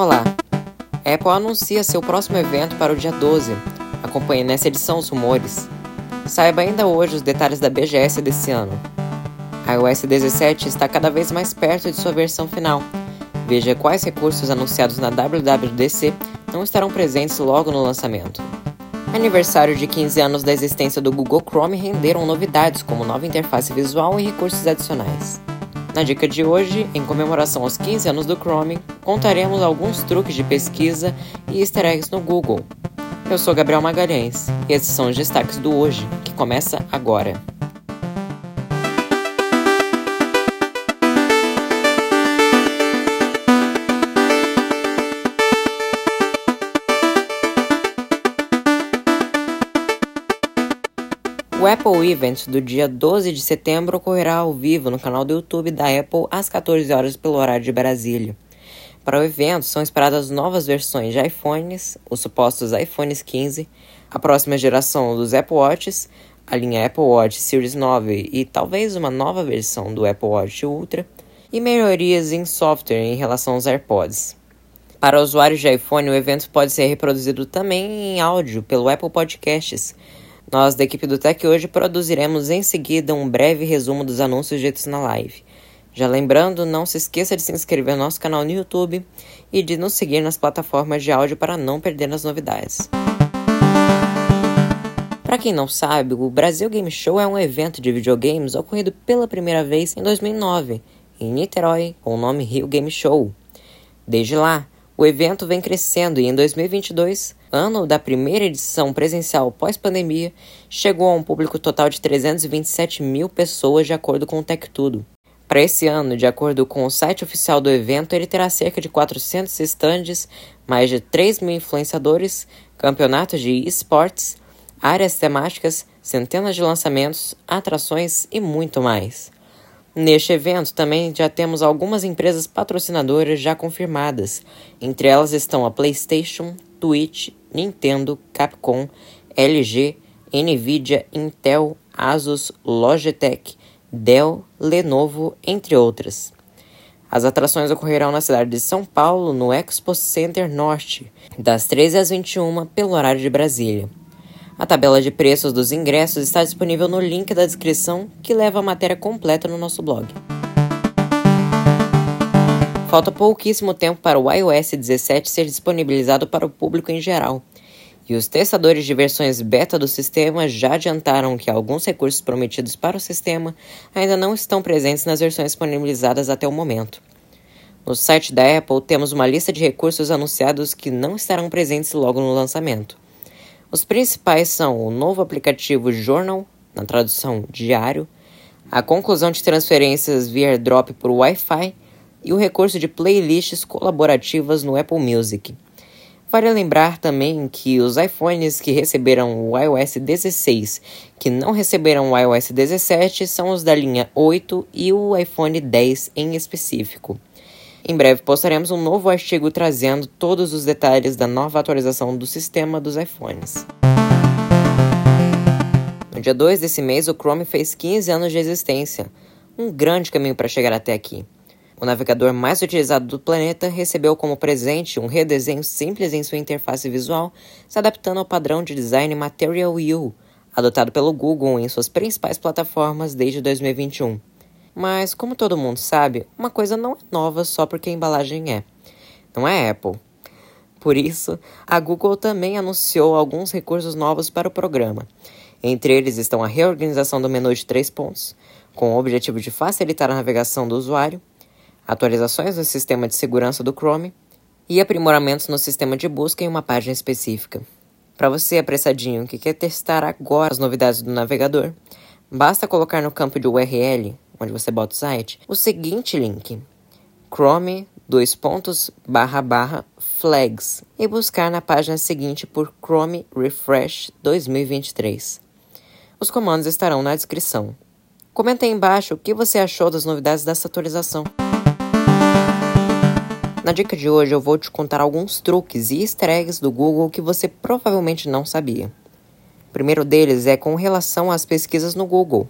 Olá! Apple anuncia seu próximo evento para o dia 12. Acompanhe nessa edição os rumores. Saiba ainda hoje os detalhes da BGS desse ano. A iOS 17 está cada vez mais perto de sua versão final. Veja quais recursos anunciados na WWDC não estarão presentes logo no lançamento. Aniversário de 15 anos da existência do Google Chrome renderam novidades como nova interface visual e recursos adicionais. Na dica de hoje, em comemoração aos 15 anos do Chrome, contaremos alguns truques de pesquisa e easter eggs no Google. Eu sou Gabriel Magalhães e esses são os destaques do hoje, que começa agora. O Apple Event do dia 12 de setembro ocorrerá ao vivo no canal do YouTube da Apple às 14 horas pelo horário de Brasília. Para o evento, são esperadas novas versões de iPhones, os supostos iPhones 15, a próxima geração dos Apple Watches, a linha Apple Watch Series 9 e talvez uma nova versão do Apple Watch Ultra, e melhorias em software em relação aos AirPods. Para usuários de iPhone, o evento pode ser reproduzido também em áudio pelo Apple Podcasts nós, da equipe do Tech Hoje, produziremos em seguida um breve resumo dos anúncios ditos na live. Já lembrando, não se esqueça de se inscrever no nosso canal no YouTube e de nos seguir nas plataformas de áudio para não perder as novidades. Para quem não sabe, o Brasil Game Show é um evento de videogames ocorrido pela primeira vez em 2009, em Niterói, com o nome Rio Game Show. Desde lá, o evento vem crescendo e em 2022, ano da primeira edição presencial pós-pandemia, chegou a um público total de 327 mil pessoas, de acordo com o Tech Tudo. Para esse ano, de acordo com o site oficial do evento, ele terá cerca de 400 estandes, mais de 3 mil influenciadores, campeonatos de esportes, áreas temáticas, centenas de lançamentos, atrações e muito mais. Neste evento também já temos algumas empresas patrocinadoras já confirmadas. Entre elas estão a PlayStation, Twitch, Nintendo, Capcom, LG, Nvidia, Intel, Asus, Logitech, Dell, Lenovo, entre outras. As atrações ocorrerão na cidade de São Paulo, no Expo Center Norte, das 13 às 21 pelo horário de Brasília. A tabela de preços dos ingressos está disponível no link da descrição que leva a matéria completa no nosso blog. Falta pouquíssimo tempo para o iOS 17 ser disponibilizado para o público em geral. E os testadores de versões beta do sistema já adiantaram que alguns recursos prometidos para o sistema ainda não estão presentes nas versões disponibilizadas até o momento. No site da Apple temos uma lista de recursos anunciados que não estarão presentes logo no lançamento. Os principais são o novo aplicativo Journal, na tradução diário, a conclusão de transferências via AirDrop por Wi-Fi e o recurso de playlists colaborativas no Apple Music. Vale lembrar também que os iPhones que receberam o iOS 16, que não receberam o iOS 17, são os da linha 8 e o iPhone 10 em específico. Em breve postaremos um novo artigo trazendo todos os detalhes da nova atualização do sistema dos iPhones. No dia 2 desse mês, o Chrome fez 15 anos de existência, um grande caminho para chegar até aqui. O navegador mais utilizado do planeta recebeu como presente um redesenho simples em sua interface visual, se adaptando ao padrão de design Material U, adotado pelo Google em suas principais plataformas desde 2021. Mas, como todo mundo sabe, uma coisa não é nova só porque a embalagem é. Não é Apple. Por isso, a Google também anunciou alguns recursos novos para o programa. Entre eles estão a reorganização do menu de três pontos, com o objetivo de facilitar a navegação do usuário, atualizações no sistema de segurança do Chrome e aprimoramentos no sistema de busca em uma página específica. Para você apressadinho que quer testar agora as novidades do navegador, basta colocar no campo de URL onde você bota o site, o seguinte link: chrome dois pontos barra barra flags e buscar na página seguinte por Chrome Refresh 2023. Os comandos estarão na descrição. Comenta aí embaixo o que você achou das novidades dessa atualização. Na dica de hoje eu vou te contar alguns truques e easter eggs do Google que você provavelmente não sabia. O primeiro deles é com relação às pesquisas no Google.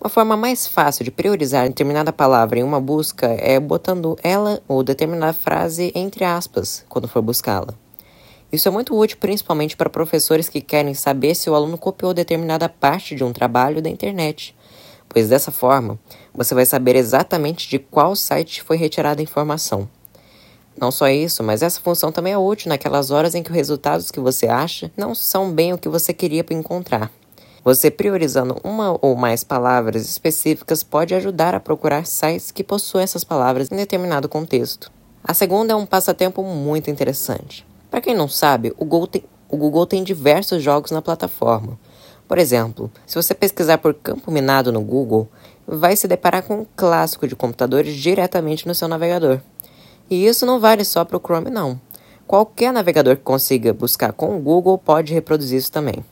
Uma forma mais fácil de priorizar determinada palavra em uma busca é botando ela ou determinada frase entre aspas quando for buscá-la. Isso é muito útil principalmente para professores que querem saber se o aluno copiou determinada parte de um trabalho da internet, pois dessa forma você vai saber exatamente de qual site foi retirada a informação. Não só isso, mas essa função também é útil naquelas horas em que os resultados que você acha não são bem o que você queria encontrar. Você priorizando uma ou mais palavras específicas pode ajudar a procurar sites que possuem essas palavras em determinado contexto. A segunda é um passatempo muito interessante. Para quem não sabe, o Google, tem, o Google tem diversos jogos na plataforma. Por exemplo, se você pesquisar por campo minado no Google, vai se deparar com um clássico de computadores diretamente no seu navegador. E isso não vale só para o Chrome, não. Qualquer navegador que consiga buscar com o Google pode reproduzir isso também.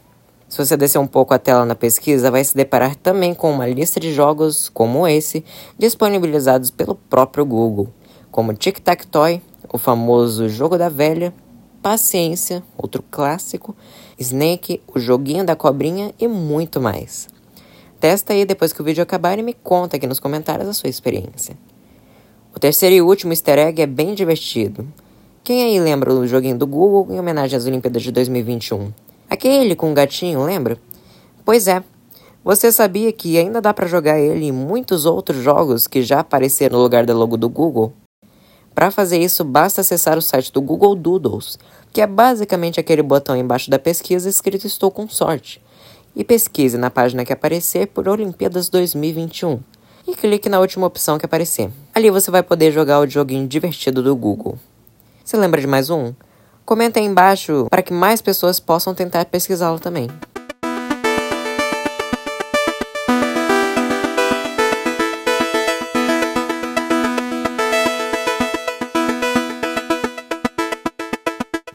Se você descer um pouco a tela na pesquisa, vai se deparar também com uma lista de jogos como esse, disponibilizados pelo próprio Google, como Tic Tac Toy, o famoso Jogo da Velha, Paciência, outro clássico, Snake, o Joguinho da Cobrinha e muito mais. Testa aí depois que o vídeo acabar e me conta aqui nos comentários a sua experiência. O terceiro e último easter egg é bem divertido. Quem aí lembra do joguinho do Google em homenagem às Olimpíadas de 2021? Aquele com o gatinho, lembra? Pois é. Você sabia que ainda dá para jogar ele em muitos outros jogos que já apareceram no lugar da logo do Google? Para fazer isso, basta acessar o site do Google Doodles, que é basicamente aquele botão embaixo da pesquisa escrito Estou com sorte, e pesquise na página que aparecer por Olimpíadas 2021 e clique na última opção que aparecer. Ali você vai poder jogar o joguinho divertido do Google. Você lembra de mais um? Comenta aí embaixo para que mais pessoas possam tentar pesquisá-lo também.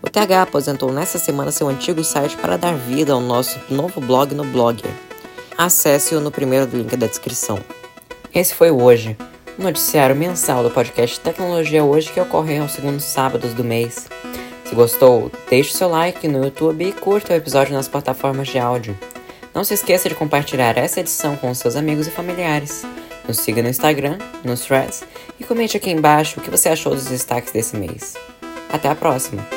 O TH aposentou nessa semana seu antigo site para dar vida ao nosso novo blog no Blogger. Acesse-o no primeiro link da descrição. Esse foi o Hoje, o noticiário mensal do podcast Tecnologia Hoje que ocorre aos segundos sábados do mês. Se gostou, deixe seu like no YouTube e curta o episódio nas plataformas de áudio. Não se esqueça de compartilhar essa edição com seus amigos e familiares. Nos siga no Instagram, nos threads e comente aqui embaixo o que você achou dos destaques desse mês. Até a próxima!